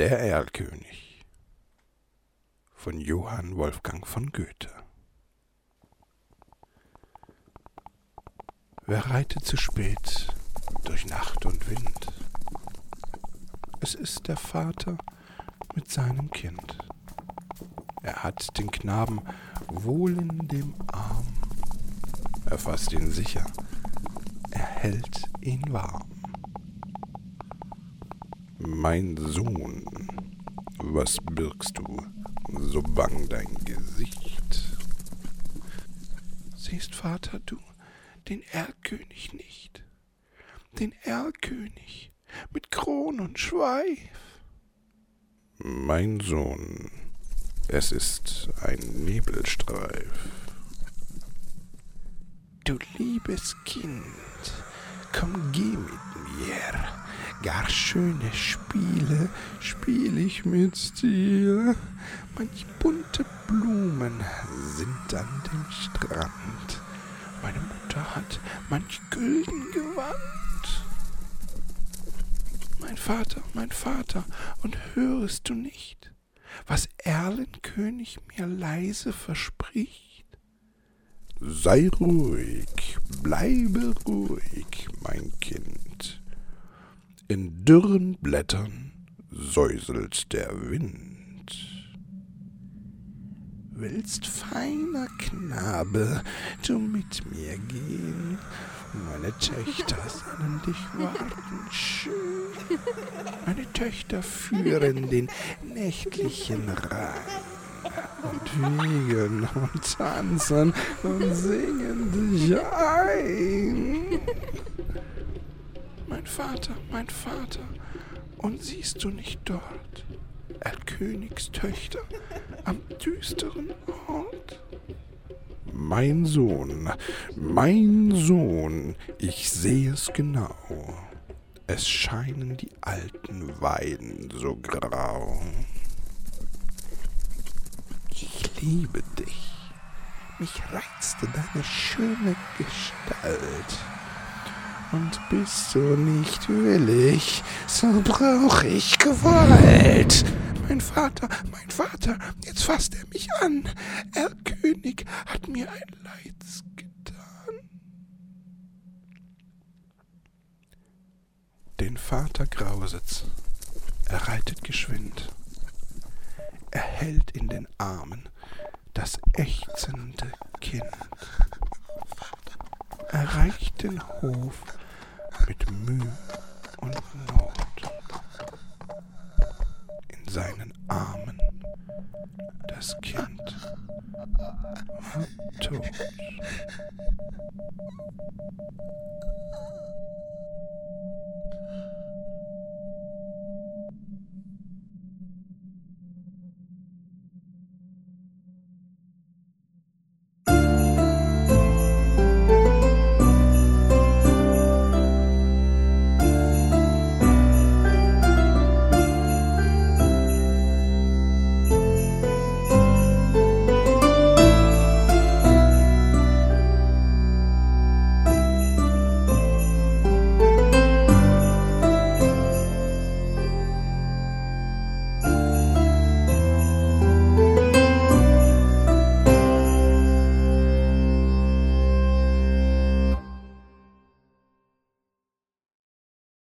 Der Erlkönig von Johann Wolfgang von Goethe Wer reitet zu spät durch Nacht und Wind? Es ist der Vater mit seinem Kind. Er hat den Knaben wohl in dem Arm. Er fasst ihn sicher, er hält ihn warm. Mein Sohn, was birgst du, so bang dein Gesicht? Siehst, Vater, du den Erlkönig nicht, den Erlkönig mit Kron und Schweif. Mein Sohn, es ist ein Nebelstreif. Du liebes Kind, komm geh mit mir, gar schöne Spiele spiel ich mit dir. Manch bunte Blumen sind an dem Strand, meine Mutter hat manch gülden Gewand. Mein Vater, mein Vater, und hörest du nicht, was Erlenkönig mir leise verspricht? Sei ruhig, bleibe ruhig, mein Kind. In dürren Blättern säuselt der Wind. Willst, feiner Knabe, du mit mir gehen? Meine Töchter sollen dich warten schön. Meine Töchter führen den nächtlichen Rhein und wiegen und tanzen und singen dich ein. Mein Vater, mein Vater, und siehst du nicht dort, Erlkönigstöchter, am düsteren Ort? Mein Sohn, mein Sohn, ich seh es genau. Es scheinen die alten Weiden so grau. Ich liebe dich. Mich reizte deine schöne Gestalt. Und bist du nicht willig, so brauch ich Gewalt. Mein Vater, mein Vater, jetzt fasst er mich an. Er König hat mir ein Leids getan. Den Vater grauset's, er reitet geschwind. Er hält in den Armen das ächzende Kind. Er reicht den Hof Mühe und Not seinen Armen. Das Kind war tot.